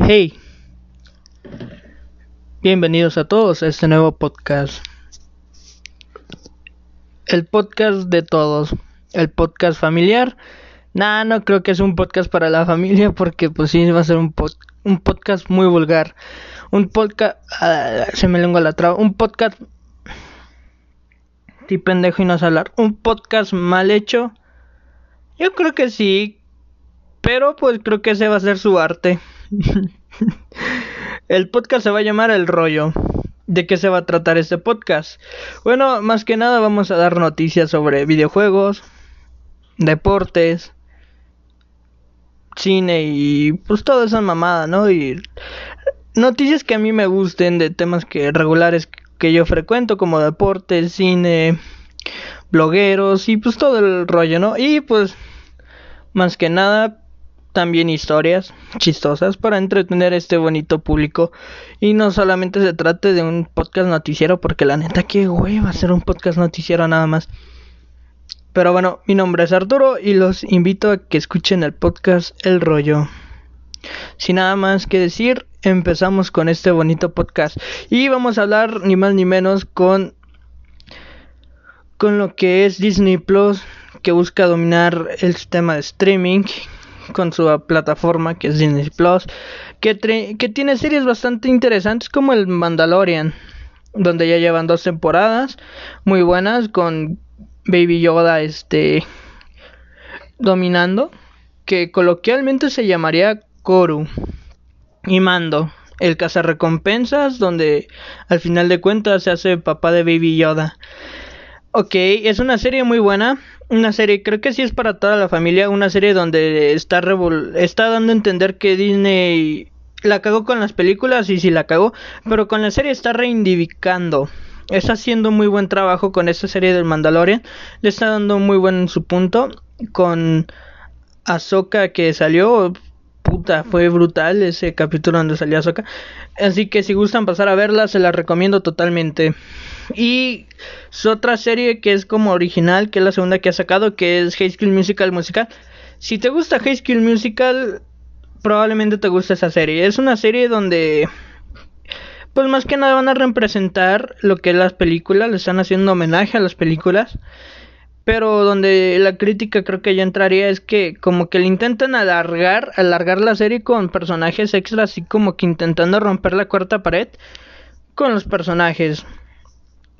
Hey, bienvenidos a todos a este nuevo podcast. El podcast de todos, el podcast familiar. Nah, no creo que es un podcast para la familia porque pues sí va a ser un, podcast muy vulgar. Un podcast... Ah, se me lengua la traba. Un podcast... Ti pendejo y no hablar. Un podcast mal hecho. Yo creo que sí. Pero pues creo que ese va a ser su arte. El podcast se va a llamar El Rollo. ¿De qué se va a tratar este podcast? Bueno, más que nada vamos a dar noticias sobre videojuegos, deportes, cine y pues toda esa mamada, ¿no? Y noticias que a mí me gusten de temas que regulares que yo frecuento como deportes, cine, blogueros y pues todo el rollo, ¿no? Y pues más que nada también historias chistosas para entretener a este bonito público. Y no solamente se trate de un podcast noticiero porque la neta que a ser un podcast noticiero nada más. Pero bueno mi nombre es Arturo y los invito a que escuchen el podcast El Rollo. Sin nada más que decir empezamos con este bonito podcast. Y vamos a hablar ni más ni menos con con lo que es Disney Plus que busca dominar el sistema de streaming con su plataforma que es Disney Plus, que, tiene series bastante interesantes como el Mandalorian, donde ya llevan dos temporadas muy buenas con Baby Yoda este dominando, que coloquialmente se llamaría Koru y Mando, el cazarrecompensas donde al final de cuentas se hace papá de Baby Yoda. Ok, es una serie muy buena. Una serie, creo que sí es para toda la familia. Una serie donde está, está dando a entender que Disney la cagó con las películas y sí la cagó. Pero con la serie está reivindicando. Está haciendo muy buen trabajo con esta serie del Mandalorian. Le está dando muy buen en su punto. Con Ahsoka que salió. Puta, fue brutal ese capítulo donde salió Ahsoka. Así que si gustan pasar a verla, se la recomiendo totalmente. Y su otra serie que es como original, que es la segunda que ha sacado, que es High School Musical Musical. Si te gusta High School Musical, probablemente te guste esa serie. Es una serie donde, pues más que nada van a representar lo que es las películas, le están haciendo homenaje a las películas. Pero donde la crítica creo que ya entraría es que como que le intentan alargar, alargar la serie con personajes extra, así como que intentando romper la cuarta pared con los personajes.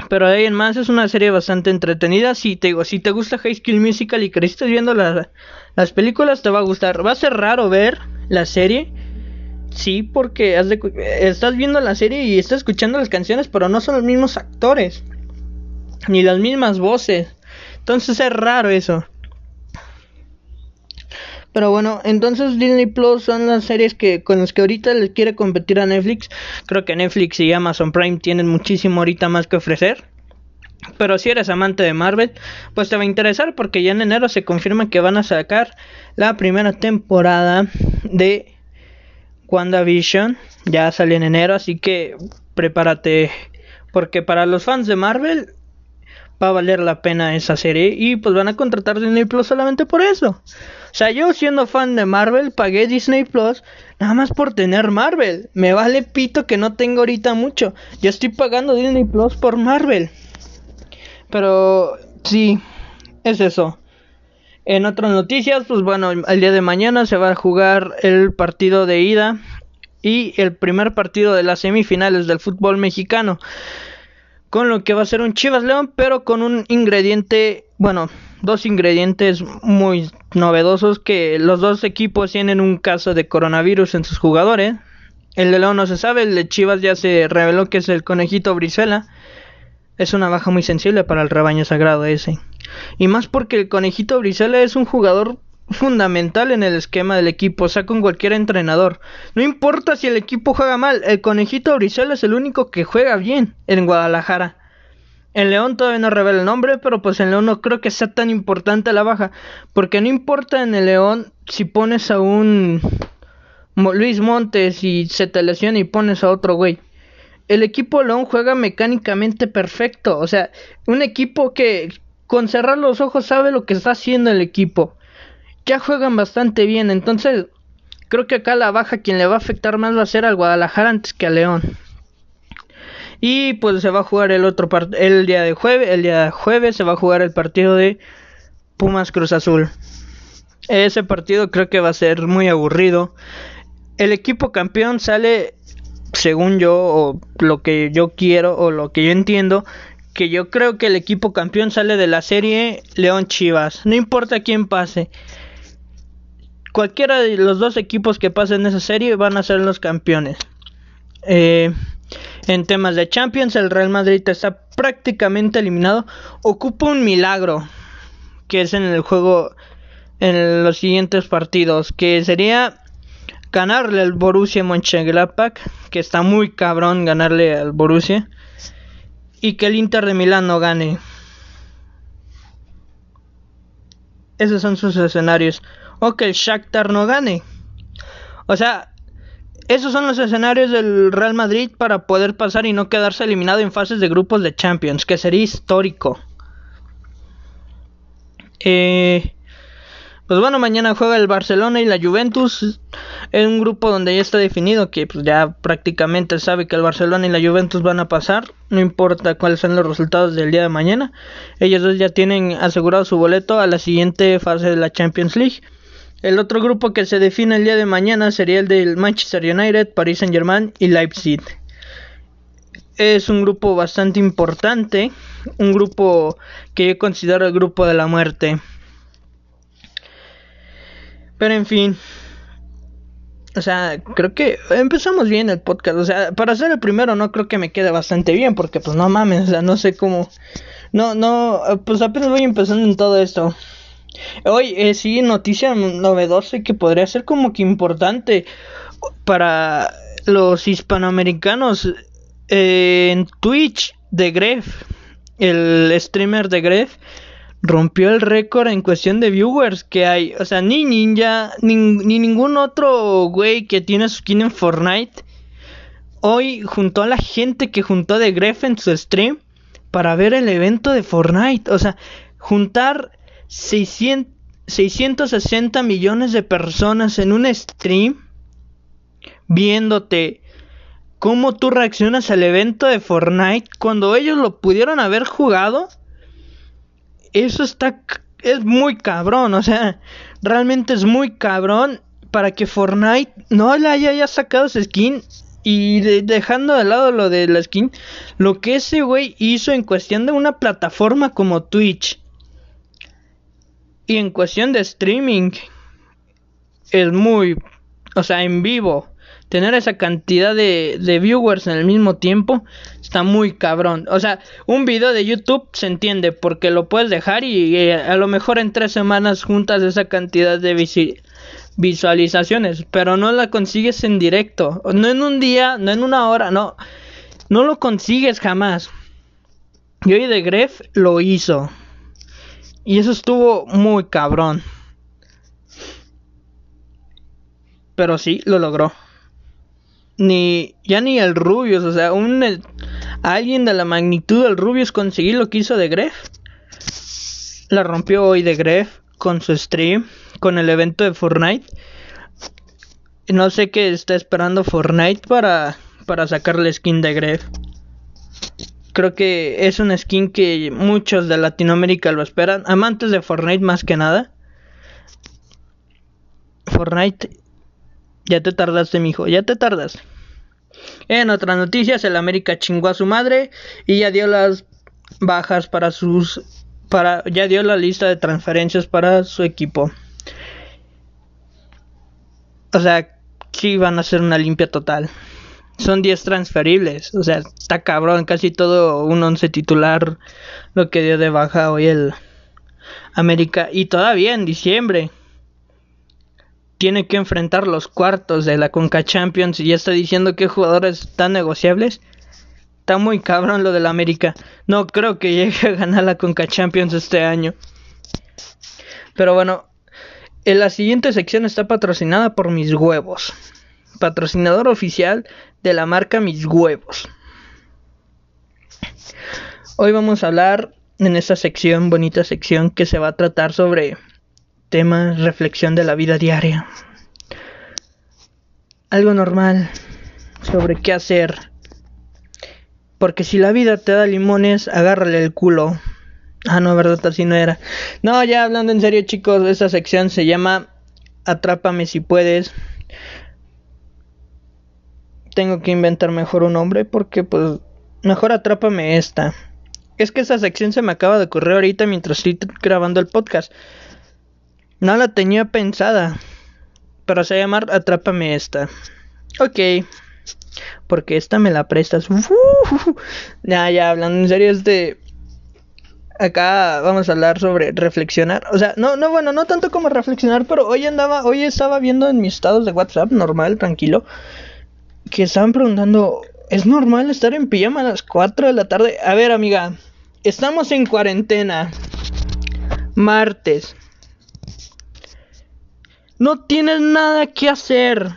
Pero ahí en más es una serie bastante entretenida. Si te digo, si te gusta High School Musical y creíste viendo las películas, te va a gustar. Va a ser raro ver la serie. Sí, porque estás viendo la serie y estás escuchando las canciones, pero no son los mismos actores. Ni las mismas voces. Entonces es raro eso. Pero bueno, entonces Disney Plus son las series que con las que ahorita les quiere competir a Netflix. Creo que Netflix y Amazon Prime tienen muchísimo ahorita más que ofrecer. Pero si eres amante de Marvel, pues te va a interesar porque ya en enero se confirma que van a sacar la primera temporada de WandaVision. Ya sale en enero, así que prepárate porque para los fans de Marvel va a valer la pena esa serie y pues van a contratar Disney Plus solamente por eso. O sea, yo siendo fan de Marvel pagué Disney Plus nada más por tener Marvel. Me vale pito que no tengo ahorita mucho. Yo estoy pagando Disney Plus por Marvel. Pero sí, es eso. En otras noticias, pues bueno, el día de mañana se va a jugar el partido de ida y el primer partido de las semifinales del fútbol mexicano con lo que va a ser un Chivas León, pero con un ingrediente, bueno, dos ingredientes muy novedosos que los dos equipos tienen un caso de coronavirus en sus jugadores. El de León no se sabe, el de Chivas ya se reveló que es el conejito Brizuela. Es una baja muy sensible para el rebaño sagrado ese. Y más porque el conejito Brizuela es un jugador fundamental en el esquema del equipo, o sea, con cualquier entrenador. No importa si el equipo juega mal, el conejito Brizuela es el único que juega bien en Guadalajara. En León todavía no revela el nombre, pero pues en León no creo que sea tan importante la baja, porque no importa en el León si pones a un Luis Montes y se te lesiona y pones a otro güey. El equipo León juega mecánicamente perfecto, o sea, un equipo que con cerrar los ojos sabe lo que está haciendo el equipo ya juegan bastante bien. Entonces, Creo que acá la baja quien le va a afectar más va a ser al Guadalajara antes que a León. Y pues se va a jugar el otro el día de jueves, el día de jueves se va a jugar el partido de Pumas Cruz Azul. Ese partido creo que va a ser muy aburrido. El equipo campeón sale según yo o lo que yo quiero o lo que yo entiendo que yo creo que el equipo campeón sale de la serie León Chivas. No importa quién pase. Cualquiera de los dos equipos que pasen esa serie van a ser los campeones. Eh, en temas de Champions, el Real Madrid está prácticamente eliminado. Ocupa un milagro, que es en el juego, en los siguientes partidos, que sería ganarle al Borussia Mönchengladbach, que está muy cabrón ganarle al Borussia, y que el Inter de Milán no gane. Esos son sus escenarios. O que el Shakhtar no gane. O sea, esos son los escenarios del Real Madrid para poder pasar y no quedarse eliminado en fases de grupos de Champions, que sería histórico. Eh, pues bueno, mañana juega el Barcelona y la Juventus. Es un grupo donde ya está definido que pues ya prácticamente sabe que el Barcelona y la Juventus van a pasar. No importa cuáles sean los resultados del día de mañana. Ellos dos ya tienen asegurado su boleto a la siguiente fase de la Champions League. El otro grupo que se define el día de mañana sería el del Manchester United, Paris Saint Germain y Leipzig. Es un grupo bastante importante, un grupo que yo considero el grupo de la muerte. Pero en fin. O sea, creo que empezamos bien el podcast. O sea, para ser el primero no creo que me quede bastante bien. Porque pues no mames, o sea, no sé cómo... No, no, pues apenas voy empezando en todo esto. Hoy eh, sí, noticia novedosa que podría ser como que importante para los hispanoamericanos. Eh, en Twitch de Gref, el streamer de Gref, rompió el récord en cuestión de viewers que hay. O sea, ni Ninja, ni, ningún otro güey que tiene su skin en Fortnite. Hoy juntó a la gente que juntó de Gref en su stream para ver el evento de Fortnite. O sea, juntar 600, 660 millones de personas en un stream viéndote cómo tú reaccionas al evento de Fortnite cuando ellos lo pudieron haber jugado eso está es muy cabrón, o sea, realmente es muy cabrón para que Fortnite no le haya, sacado su skin y dejando de lado lo de la skin, lo que ese güey hizo en cuestión de una plataforma como Twitch y en cuestión de streaming es muy, o sea, en vivo tener esa cantidad de, viewers en el mismo tiempo está muy cabrón. O sea, un video de YouTube se entiende porque lo puedes dejar y, a lo mejor en tres semanas juntas esa cantidad de visualizaciones, pero no la consigues en directo, no en un día, no en una hora, no, no lo consigues jamás. Y hoy de Gref lo hizo. Y eso estuvo muy cabrón. Pero sí, lo logró ni ya ni el Rubius, o sea, un alguien de la magnitud del Rubius conseguir lo que hizo de Gref. La rompió hoy de Gref con su stream, con el evento de Fortnite. No sé qué está esperando Fortnite para para sacarle skin de Gref. Creo que es una skin que muchos de Latinoamérica lo esperan, amantes de Fortnite más que nada. Fortnite ya te tardaste, mijo, ya te tardas. En otras noticias, el América chingó a su madre y ya dio las bajas para sus para ya dio la lista de transferencias para su equipo. O sea, sí van a hacer una limpia total. Son 10 transferibles, o sea, está cabrón, casi todo un 11 titular lo que dio de baja hoy el América y todavía en diciembre tiene que enfrentar los cuartos de la Conca Champions y ya está diciendo que jugadores están negociables. Está muy cabrón lo del América. No creo que llegue a ganar la Conca Champions este año. Pero bueno, en la siguiente sección está patrocinada por Mis Huevos. Patrocinador oficial de la marca Mis Huevos. Hoy vamos a hablar en esta sección, bonita sección, que se va a tratar sobre tema reflexión de la vida diaria. algo normal sobre qué hacer. Porque si la vida te da limones, agárrale el culo. Ah, no, verdad, así no era. No, ya hablando en serio, chicos, esta sección se llama Atrápame si puedes. Tengo que inventar mejor un nombre porque, pues, mejor atrápame esta. Es que esa sección se me acaba de ocurrir ahorita mientras estoy grabando el podcast. No la tenía pensada. Pero se va a llamar Atrápame esta. Ok. Porque esta me la prestas. ya, ya, hablando en serio, este. Acá vamos a hablar sobre reflexionar. O sea, no, no, bueno, no tanto como reflexionar, pero hoy andaba, hoy estaba viendo en mis estados de WhatsApp, normal, tranquilo, que estaban preguntando, ¿es normal estar en pijama a las 4 de la tarde? A ver, amiga, estamos en cuarentena. Martes. No tienes nada que hacer.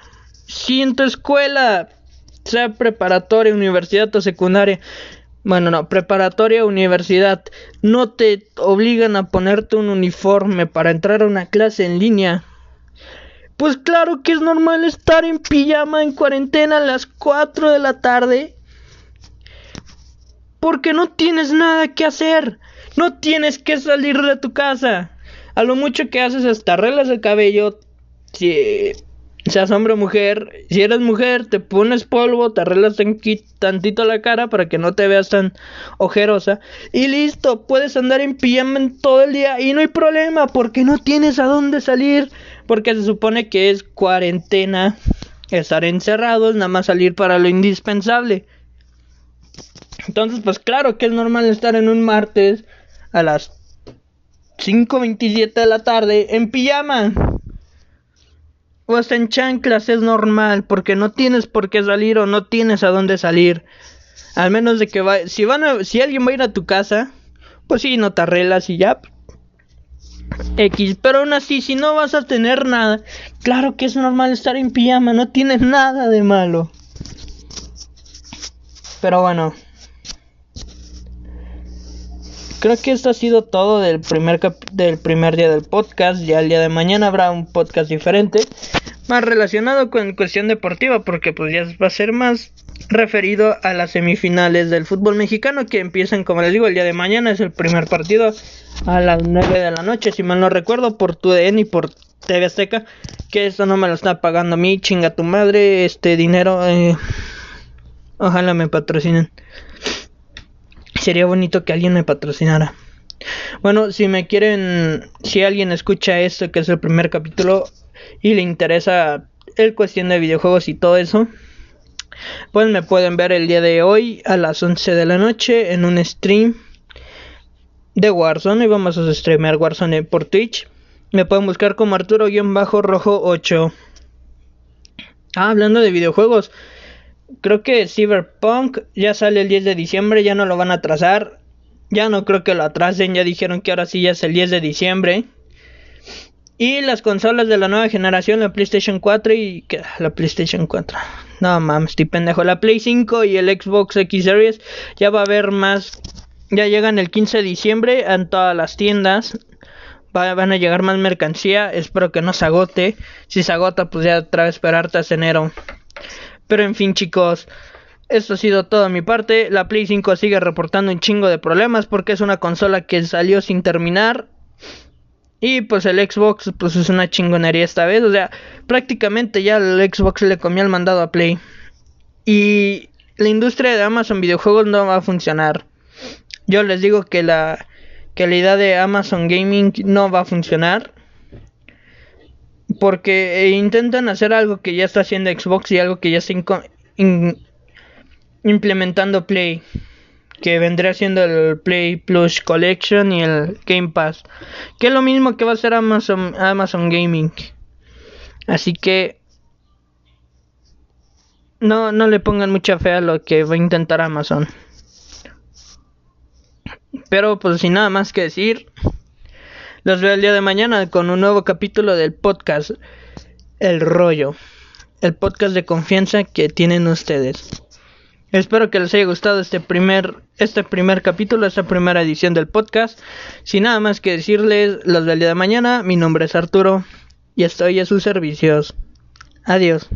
Si en tu escuela, sea preparatoria, universidad o secundaria, bueno, no, preparatoria, universidad, no te obligan a ponerte un uniforme para entrar a una clase en línea. Pues claro que es normal estar en pijama en cuarentena a las 4 de la tarde. Porque no tienes nada que hacer. No tienes que salir de tu casa. A lo mucho que haces es te arreglas el cabello, si seas hombre o mujer, si eres mujer, te pones polvo, te arreglas tantito la cara para que no te veas tan ojerosa y listo, puedes andar en pijama todo el día y no hay problema porque no tienes a dónde salir, porque se supone que es cuarentena, estar encerrados, nada más salir para lo indispensable. Entonces, pues claro que es normal estar en un martes a las 5.27 de la tarde en pijama o hasta en chanclas es normal, porque no tienes por qué salir o no tienes a dónde salir. Al menos de que va, si van a, si alguien va a ir a tu casa, pues sí, no te arreglas y ya. X, pero aún así, si no vas a tener nada, claro que es normal estar en pijama, no tienes nada de malo. Pero bueno. Creo que esto ha sido todo del primer, del primer día del podcast. Ya el día de mañana habrá un podcast diferente más relacionado con cuestión deportiva porque pues ya va a ser más referido a las semifinales del fútbol mexicano que empiezan como les digo el día de mañana es el primer partido a las 9 de la noche si mal no recuerdo por TUDN y por TV Azteca que eso no me lo está pagando a mí chinga tu madre este dinero eh, ojalá me patrocinen. Sería bonito que alguien me patrocinara. Bueno, si me quieren, si alguien escucha esto, que es el primer capítulo, y le interesa el cuestión de videojuegos y todo eso, pues me pueden ver el día de hoy a las 11 de la noche en un stream de Warzone y vamos a streamear Warzone por Twitch. Me pueden buscar como Arturo-Rojo 8. Ah, hablando de videojuegos, creo que Cyberpunk ya sale el 10 de diciembre, ya no lo van a atrasar. Ya no creo que lo atrasen, ya dijeron que ahora sí ya es el 10 de diciembre. Y las consolas de la nueva generación, la PlayStation 4 y la PlayStation 4. No mames, estoy pendejo. La Play 5 y el Xbox X Series ya va a haber más. Ya llegan el 15 de diciembre en todas las tiendas. van a llegar más mercancía. Espero que no se agote. Si se agota, pues ya otra vez esperarte hasta enero. Pero en fin, chicos. Esto ha sido todo mi parte. La Play 5 sigue reportando un chingo de problemas porque es una consola que salió sin terminar y pues el Xbox pues es una chingonería esta vez. O sea, prácticamente ya el Xbox le comió el mandado a Play. Y la industria de Amazon videojuegos no va a funcionar. Yo les digo que la, que idea de Amazon Gaming no va a funcionar. Porque intentan hacer algo que ya está haciendo Xbox y algo que ya está implementando Play que vendría siendo el Play Plus Collection y el Game Pass, que es lo mismo que va a ser Amazon, Amazon Gaming. Así que no, no le pongan mucha fe a lo que va a intentar Amazon. Pero pues sin nada más que decir, los veo el día de mañana con un nuevo capítulo del podcast El Rollo, el podcast de confianza que tienen ustedes. Espero que les haya gustado este primer, este primer capítulo, esta primera edición del podcast. Sin nada más que decirles, los del día de mañana, mi nombre es Arturo y estoy a sus servicios. Adiós.